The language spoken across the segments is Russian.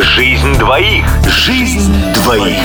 Жизнь двоих. Жизнь двоих.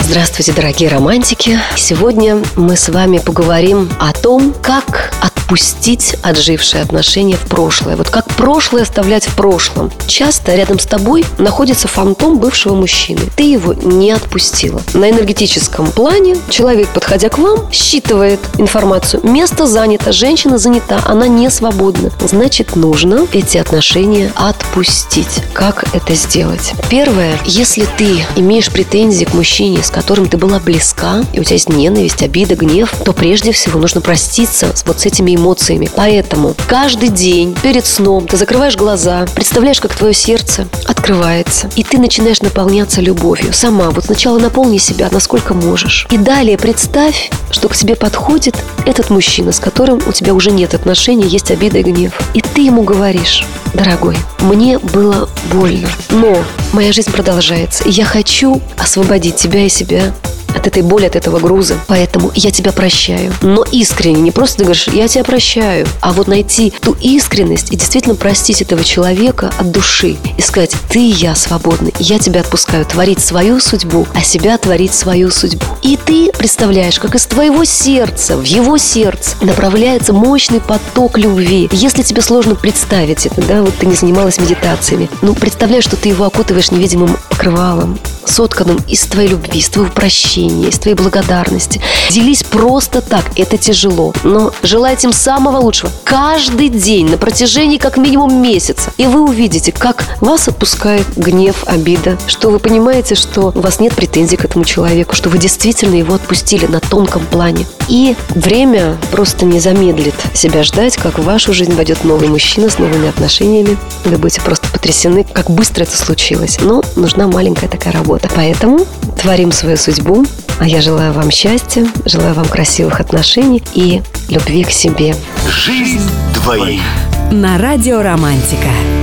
Здравствуйте, дорогие романтики! Сегодня мы с вами поговорим о том, как отпустить отжившие отношения в прошлое. Вот как прошлое оставлять в прошлом. Часто рядом с тобой находится фантом бывшего мужчины. Ты его не отпустила. На энергетическом плане человек, подходя к вам, считывает информацию. Место занято, женщина занята, она не свободна. Значит, нужно эти отношения отпустить. Как это сделать? Первое, если ты имеешь претензии к мужчине, с которым ты была близка, и у тебя есть ненависть, обида, гнев, то прежде всего нужно проститься с вот с этими эмоциями. Поэтому каждый день перед сном ты закрываешь глаза, представляешь, как твое сердце открывается, и ты начинаешь наполняться любовью. Сама вот сначала наполни себя, насколько можешь. И далее представь, что к тебе подходит этот мужчина, с которым у тебя уже нет отношений, есть обида и гнев. И ты ему говоришь, дорогой, мне было больно, но моя жизнь продолжается, и я хочу освободить тебя и себя от этой боли, от этого груза. Поэтому я тебя прощаю. Но искренне, не просто ты говоришь, я тебя прощаю, а вот найти ту искренность и действительно простить этого человека от души и сказать, ты и я свободны, я тебя отпускаю творить свою судьбу, а себя творить свою судьбу. И ты представляешь, как из твоего сердца в его сердце направляется мощный поток любви. Если тебе сложно представить это, да, вот ты не занималась медитациями, ну, представляешь, что ты его окутываешь невидимым покрывалом, сотканным из твоей любви, из твоего прощения, из твоей благодарности. Делись просто так, это тяжело, но желайте им самого лучшего. Каждый день на протяжении как минимум месяца. И вы увидите, как вас отпускает гнев, обида, что вы понимаете, что у вас нет претензий к этому человеку, что вы действительно его отпустили на тонком плане. И время просто не замедлит себя ждать, как в вашу жизнь войдет новый мужчина с новыми отношениями. Вы будете просто потрясены, как быстро это случилось. Но нужна маленькая такая работа. Поэтому творим свою судьбу. А я желаю вам счастья, желаю вам красивых отношений и любви к себе. Жизнь двоих. На радио «Романтика».